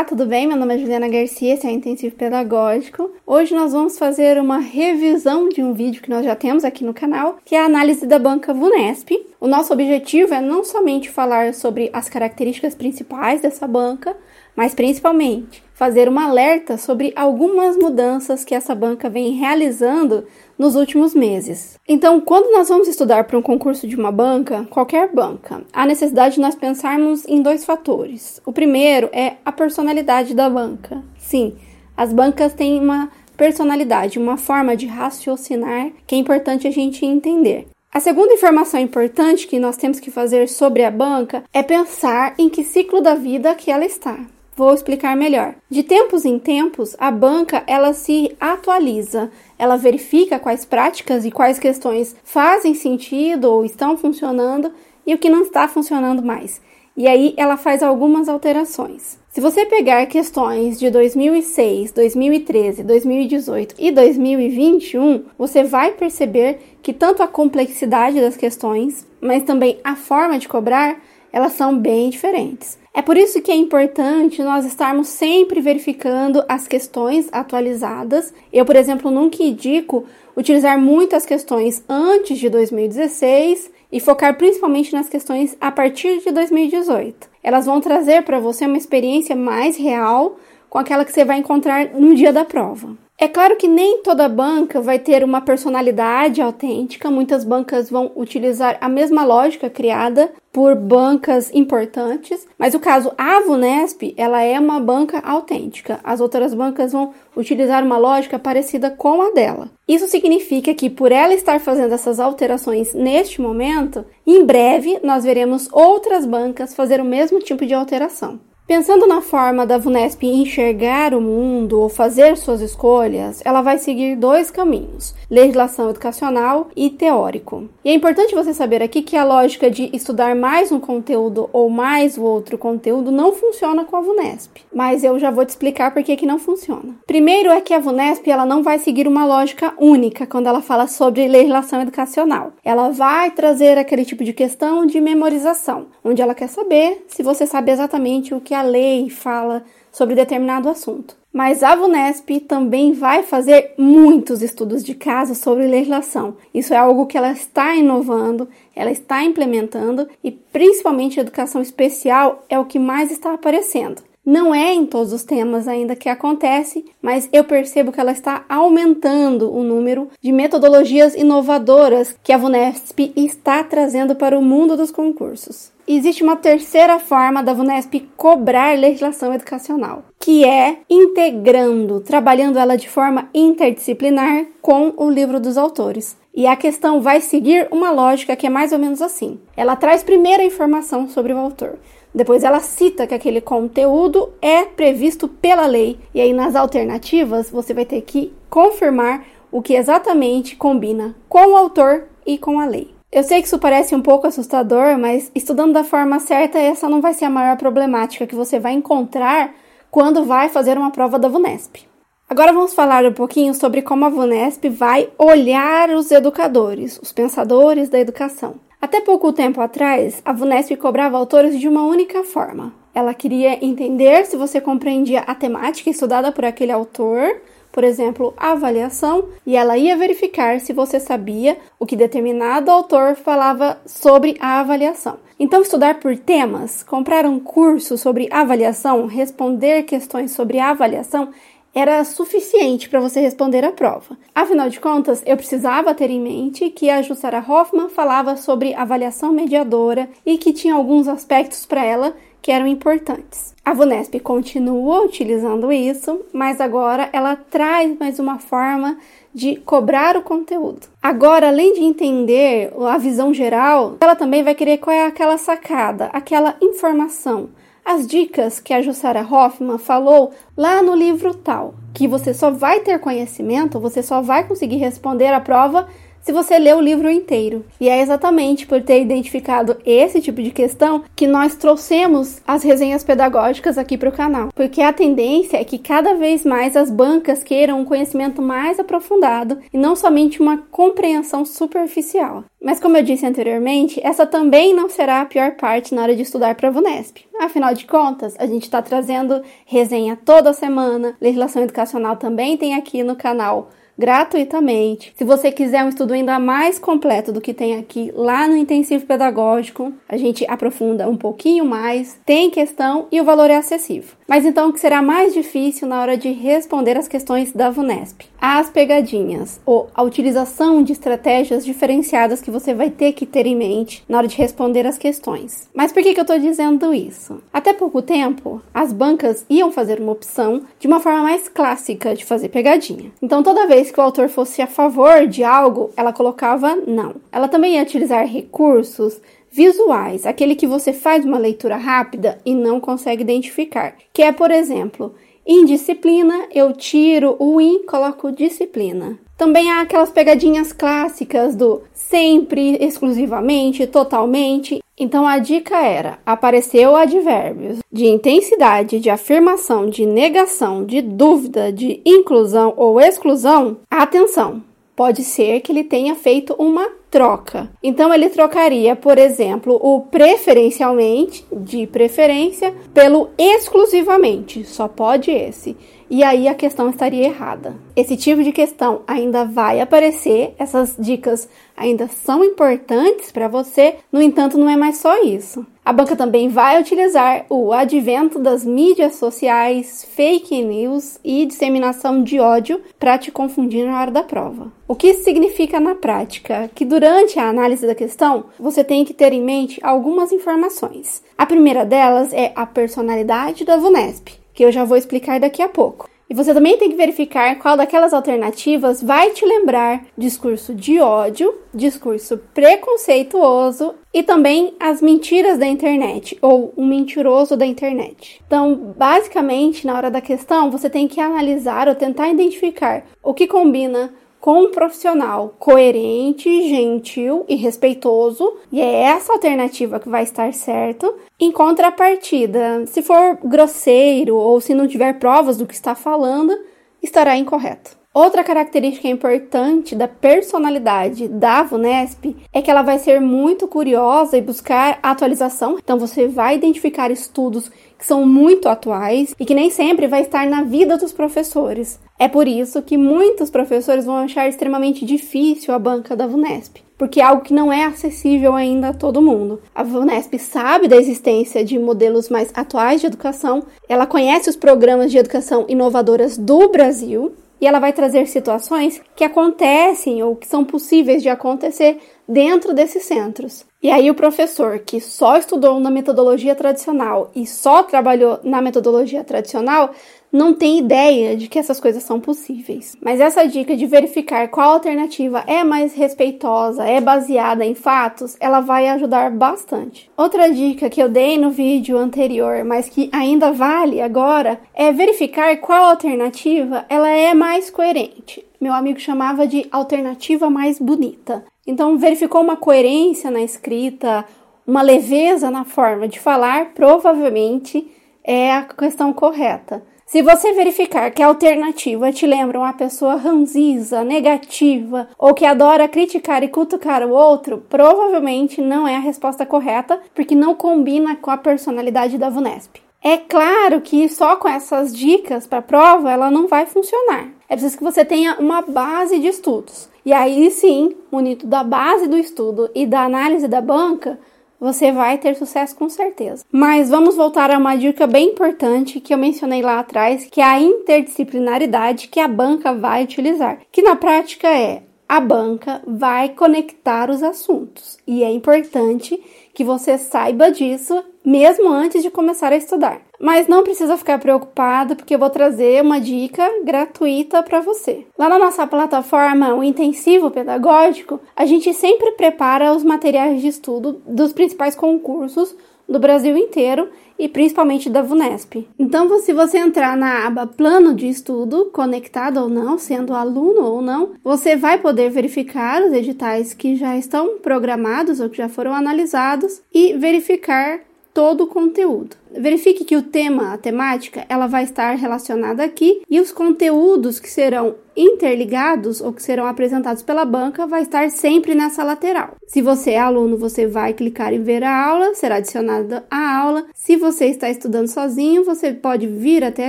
Olá, tudo bem? Meu nome é Juliana Garcia, esse é o Intensivo Pedagógico. Hoje nós vamos fazer uma revisão de um vídeo que nós já temos aqui no canal, que é a análise da banca VUNESP. O nosso objetivo é não somente falar sobre as características principais dessa banca, mas principalmente fazer um alerta sobre algumas mudanças que essa banca vem realizando nos últimos meses. Então, quando nós vamos estudar para um concurso de uma banca, qualquer banca, há necessidade de nós pensarmos em dois fatores. O primeiro é a personalidade da banca. Sim, as bancas têm uma personalidade, uma forma de raciocinar que é importante a gente entender. A segunda informação importante que nós temos que fazer sobre a banca é pensar em que ciclo da vida que ela está. Vou explicar melhor. De tempos em tempos, a banca ela se atualiza, ela verifica quais práticas e quais questões fazem sentido ou estão funcionando e o que não está funcionando mais. E aí ela faz algumas alterações. Se você pegar questões de 2006, 2013, 2018 e 2021, você vai perceber que tanto a complexidade das questões, mas também a forma de cobrar, elas são bem diferentes. É por isso que é importante nós estarmos sempre verificando as questões atualizadas. Eu, por exemplo, nunca indico utilizar muitas questões antes de 2016 e focar principalmente nas questões a partir de 2018. Elas vão trazer para você uma experiência mais real com aquela que você vai encontrar no dia da prova. É claro que nem toda banca vai ter uma personalidade autêntica, muitas bancas vão utilizar a mesma lógica criada por bancas importantes, mas o caso Avunesp, ela é uma banca autêntica. As outras bancas vão utilizar uma lógica parecida com a dela. Isso significa que por ela estar fazendo essas alterações neste momento, em breve nós veremos outras bancas fazer o mesmo tipo de alteração. Pensando na forma da VUNESP enxergar o mundo ou fazer suas escolhas, ela vai seguir dois caminhos: legislação educacional e teórico. E é importante você saber aqui que a lógica de estudar mais um conteúdo ou mais o outro conteúdo não funciona com a VUNESP, mas eu já vou te explicar por que, que não funciona. Primeiro é que a VUNESP ela não vai seguir uma lógica única quando ela fala sobre legislação educacional. Ela vai trazer aquele tipo de questão de memorização, onde ela quer saber se você sabe exatamente o que a lei fala sobre determinado assunto. Mas a VUNESP também vai fazer muitos estudos de caso sobre legislação. Isso é algo que ela está inovando, ela está implementando e principalmente a educação especial é o que mais está aparecendo. Não é em todos os temas ainda que acontece, mas eu percebo que ela está aumentando o número de metodologias inovadoras que a VUNESP está trazendo para o mundo dos concursos. Existe uma terceira forma da VUNESP cobrar legislação educacional, que é integrando, trabalhando ela de forma interdisciplinar com o livro dos autores. E a questão vai seguir uma lógica que é mais ou menos assim. Ela traz primeiro a informação sobre o autor. Depois ela cita que aquele conteúdo é previsto pela lei. E aí nas alternativas você vai ter que confirmar o que exatamente combina com o autor e com a lei. Eu sei que isso parece um pouco assustador, mas estudando da forma certa, essa não vai ser a maior problemática que você vai encontrar quando vai fazer uma prova da VUNESP. Agora vamos falar um pouquinho sobre como a VUNESP vai olhar os educadores, os pensadores da educação. Até pouco tempo atrás, a VUNESP cobrava autores de uma única forma. Ela queria entender se você compreendia a temática estudada por aquele autor, por exemplo, avaliação, e ela ia verificar se você sabia o que determinado autor falava sobre a avaliação. Então, estudar por temas, comprar um curso sobre avaliação, responder questões sobre avaliação era suficiente para você responder a prova. Afinal de contas, eu precisava ter em mente que a Jussara Hoffman falava sobre avaliação mediadora e que tinha alguns aspectos para ela que eram importantes. A VUNESP continua utilizando isso, mas agora ela traz mais uma forma de cobrar o conteúdo. Agora, além de entender a visão geral, ela também vai querer qual é aquela sacada, aquela informação as dicas que a Jussara Hoffman falou lá no livro tal, que você só vai ter conhecimento, você só vai conseguir responder a prova se você lê o livro inteiro. E é exatamente por ter identificado esse tipo de questão que nós trouxemos as resenhas pedagógicas aqui para o canal. Porque a tendência é que cada vez mais as bancas queiram um conhecimento mais aprofundado e não somente uma compreensão superficial. Mas como eu disse anteriormente, essa também não será a pior parte na hora de estudar para a VUNESP. Afinal de contas, a gente está trazendo resenha toda semana, legislação educacional também tem aqui no canal gratuitamente. Se você quiser um estudo ainda mais completo do que tem aqui lá no intensivo pedagógico, a gente aprofunda um pouquinho mais, tem questão e o valor é acessível. Mas então o que será mais difícil na hora de responder as questões da VUNESP? As pegadinhas ou a utilização de estratégias diferenciadas que você vai ter que ter em mente na hora de responder as questões. Mas por que, que eu estou dizendo isso? Até pouco tempo, as bancas iam fazer uma opção de uma forma mais clássica de fazer pegadinha. Então toda vez que o autor fosse a favor de algo, ela colocava não. Ela também ia utilizar recursos visuais, aquele que você faz uma leitura rápida e não consegue identificar, que é, por exemplo, indisciplina, eu tiro o in, coloco disciplina. Também há aquelas pegadinhas clássicas do sempre, exclusivamente, totalmente. Então a dica era: apareceu advérbios de intensidade, de afirmação, de negação, de dúvida, de inclusão ou exclusão. Atenção! Pode ser que ele tenha feito uma troca. Então ele trocaria, por exemplo, o preferencialmente de preferência pelo exclusivamente, só pode esse e aí a questão estaria errada. Esse tipo de questão ainda vai aparecer, essas dicas ainda são importantes para você, no entanto, não é mais só isso. A banca também vai utilizar o advento das mídias sociais, fake news e disseminação de ódio para te confundir na hora da prova. O que isso significa na prática? Que durante a análise da questão, você tem que ter em mente algumas informações. A primeira delas é a personalidade da VUNESP que eu já vou explicar daqui a pouco. E você também tem que verificar qual daquelas alternativas vai te lembrar discurso de ódio, discurso preconceituoso e também as mentiras da internet ou o mentiroso da internet. Então, basicamente, na hora da questão, você tem que analisar ou tentar identificar o que combina com um profissional coerente, gentil e respeitoso, e é essa alternativa que vai estar certo. Em contrapartida, se for grosseiro ou se não tiver provas do que está falando, estará incorreto. Outra característica importante da personalidade da VUNESP é que ela vai ser muito curiosa e buscar atualização. Então você vai identificar estudos que são muito atuais e que nem sempre vai estar na vida dos professores. É por isso que muitos professores vão achar extremamente difícil a banca da VUNESP, porque é algo que não é acessível ainda a todo mundo. A VUNESP sabe da existência de modelos mais atuais de educação, ela conhece os programas de educação inovadoras do Brasil e ela vai trazer situações que acontecem ou que são possíveis de acontecer dentro desses centros. E aí o professor que só estudou na metodologia tradicional e só trabalhou na metodologia tradicional não tem ideia de que essas coisas são possíveis. Mas essa dica de verificar qual alternativa é mais respeitosa, é baseada em fatos, ela vai ajudar bastante. Outra dica que eu dei no vídeo anterior, mas que ainda vale agora, é verificar qual alternativa ela é mais coerente. Meu amigo chamava de alternativa mais bonita. Então, verificou uma coerência na escrita, uma leveza na forma de falar, provavelmente é a questão correta. Se você verificar que a alternativa te lembra uma pessoa ranziza, negativa ou que adora criticar e cutucar o outro, provavelmente não é a resposta correta, porque não combina com a personalidade da VUNESP. É claro que só com essas dicas para a prova ela não vai funcionar. É preciso que você tenha uma base de estudos. E aí sim, munido da base do estudo e da análise da banca, você vai ter sucesso com certeza. Mas vamos voltar a uma dica bem importante que eu mencionei lá atrás, que é a interdisciplinaridade que a banca vai utilizar, que na prática é a banca vai conectar os assuntos e é importante que você saiba disso mesmo antes de começar a estudar. Mas não precisa ficar preocupado, porque eu vou trazer uma dica gratuita para você. Lá na nossa plataforma, o Intensivo Pedagógico, a gente sempre prepara os materiais de estudo dos principais concursos do Brasil inteiro e principalmente da VUNESP. Então, se você entrar na aba Plano de Estudo, conectado ou não, sendo aluno ou não, você vai poder verificar os editais que já estão programados ou que já foram analisados e verificar todo o conteúdo. Verifique que o tema, a temática, ela vai estar relacionada aqui e os conteúdos que serão interligados ou que serão apresentados pela banca vai estar sempre nessa lateral. Se você é aluno, você vai clicar em ver a aula, será adicionada a aula. Se você está estudando sozinho, você pode vir até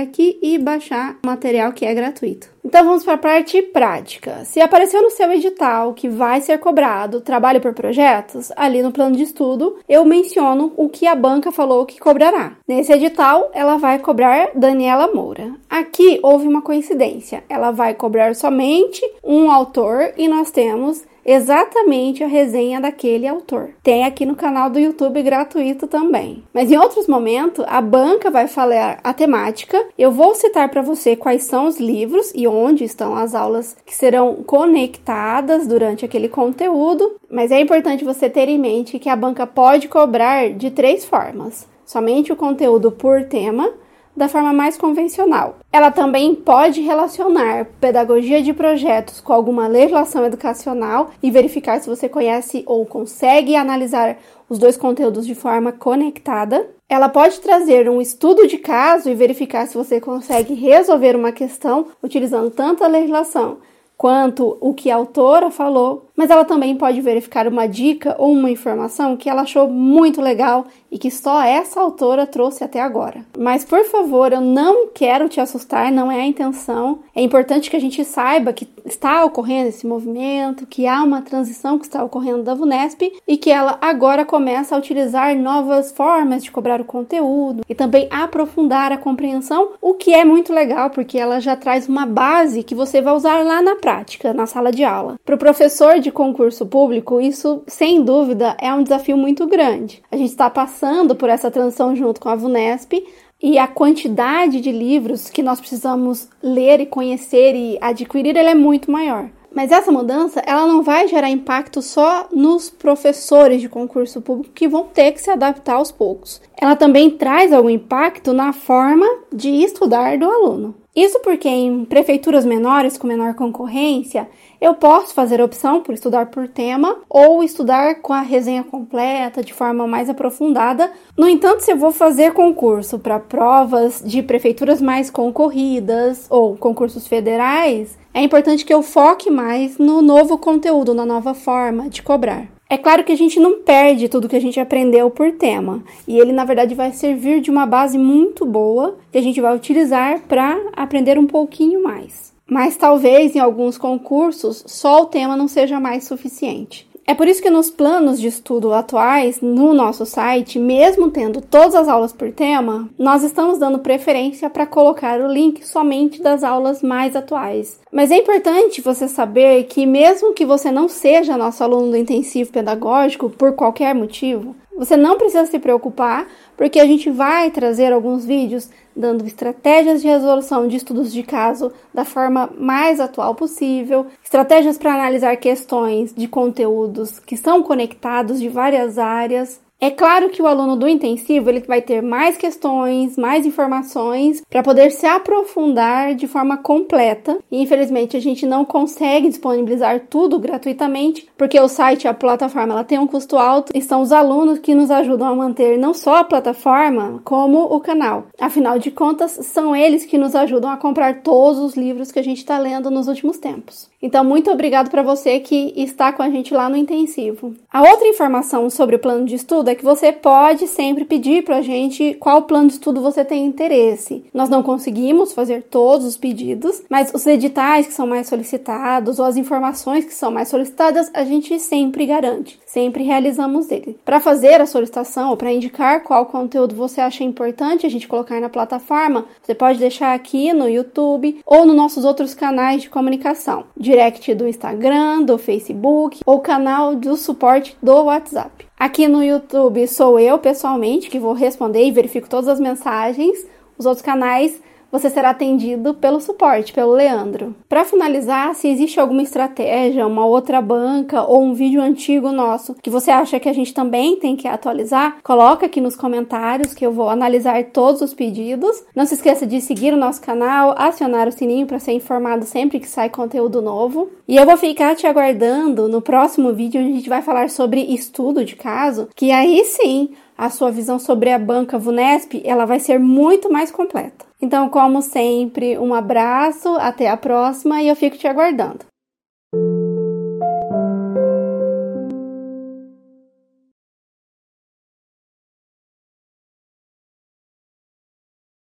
aqui e baixar o material que é gratuito. Então vamos para a parte prática. Se apareceu no seu edital que vai ser cobrado trabalho por projetos, ali no plano de estudo eu menciono o que a banca falou que cobrará. Nesse edital, ela vai cobrar Daniela Moura. Aqui houve uma coincidência. Ela vai cobrar somente um autor e nós temos exatamente a resenha daquele autor. Tem aqui no canal do YouTube gratuito também. Mas em outros momentos, a banca vai falar a temática. Eu vou citar para você quais são os livros e onde estão as aulas que serão conectadas durante aquele conteúdo. Mas é importante você ter em mente que a banca pode cobrar de três formas: somente o conteúdo por tema da forma mais convencional. Ela também pode relacionar pedagogia de projetos com alguma legislação educacional e verificar se você conhece ou consegue analisar os dois conteúdos de forma conectada. Ela pode trazer um estudo de caso e verificar se você consegue resolver uma questão utilizando tanto a legislação quanto o que a autora falou, mas ela também pode verificar uma dica ou uma informação que ela achou muito legal e que só essa autora trouxe até agora. Mas por favor, eu não quero te assustar, não é a intenção. É importante que a gente saiba que está ocorrendo esse movimento, que há uma transição que está ocorrendo da VUNESP e que ela agora começa a utilizar novas formas de cobrar o conteúdo e também aprofundar a compreensão, o que é muito legal porque ela já traz uma base que você vai usar lá na prática na sala de aula. Para o professor de concurso público, isso sem dúvida é um desafio muito grande. A gente está passando por essa transição junto com a VUNESP, e a quantidade de livros que nós precisamos ler e conhecer e adquirir é muito maior. Mas essa mudança, ela não vai gerar impacto só nos professores de concurso público que vão ter que se adaptar aos poucos. Ela também traz algum impacto na forma de estudar do aluno. Isso porque em prefeituras menores com menor concorrência, eu posso fazer a opção por estudar por tema ou estudar com a resenha completa de forma mais aprofundada. No entanto, se eu vou fazer concurso para provas de prefeituras mais concorridas ou concursos federais, é importante que eu foque mais no novo conteúdo, na nova forma de cobrar. É claro que a gente não perde tudo que a gente aprendeu por tema, e ele na verdade vai servir de uma base muito boa que a gente vai utilizar para aprender um pouquinho mais. Mas talvez em alguns concursos só o tema não seja mais suficiente. É por isso que nos planos de estudo atuais, no nosso site, mesmo tendo todas as aulas por tema, nós estamos dando preferência para colocar o link somente das aulas mais atuais. Mas é importante você saber que, mesmo que você não seja nosso aluno do intensivo pedagógico por qualquer motivo, você não precisa se preocupar, porque a gente vai trazer alguns vídeos dando estratégias de resolução de estudos de caso da forma mais atual possível, estratégias para analisar questões de conteúdos que são conectados de várias áreas, é claro que o aluno do intensivo ele vai ter mais questões, mais informações para poder se aprofundar de forma completa. E infelizmente a gente não consegue disponibilizar tudo gratuitamente, porque o site, a plataforma, ela tem um custo alto e são os alunos que nos ajudam a manter não só a plataforma, como o canal. Afinal de contas, são eles que nos ajudam a comprar todos os livros que a gente está lendo nos últimos tempos. Então, muito obrigado para você que está com a gente lá no intensivo. A outra informação sobre o plano de estudo é que você pode sempre pedir para a gente qual plano de estudo você tem interesse. Nós não conseguimos fazer todos os pedidos, mas os editais que são mais solicitados ou as informações que são mais solicitadas, a gente sempre garante, sempre realizamos ele. Para fazer a solicitação ou para indicar qual conteúdo você acha importante a gente colocar na plataforma, você pode deixar aqui no YouTube ou nos nossos outros canais de comunicação. Direct do Instagram, do Facebook ou canal do suporte do WhatsApp. Aqui no YouTube sou eu pessoalmente que vou responder e verifico todas as mensagens. Os outros canais você será atendido pelo suporte, pelo Leandro. Para finalizar, se existe alguma estratégia, uma outra banca ou um vídeo antigo nosso que você acha que a gente também tem que atualizar, coloca aqui nos comentários que eu vou analisar todos os pedidos. Não se esqueça de seguir o nosso canal, acionar o sininho para ser informado sempre que sai conteúdo novo. E eu vou ficar te aguardando no próximo vídeo onde a gente vai falar sobre estudo de caso, que aí sim a sua visão sobre a banca Vunesp ela vai ser muito mais completa. Então, como sempre, um abraço, até a próxima e eu fico te aguardando.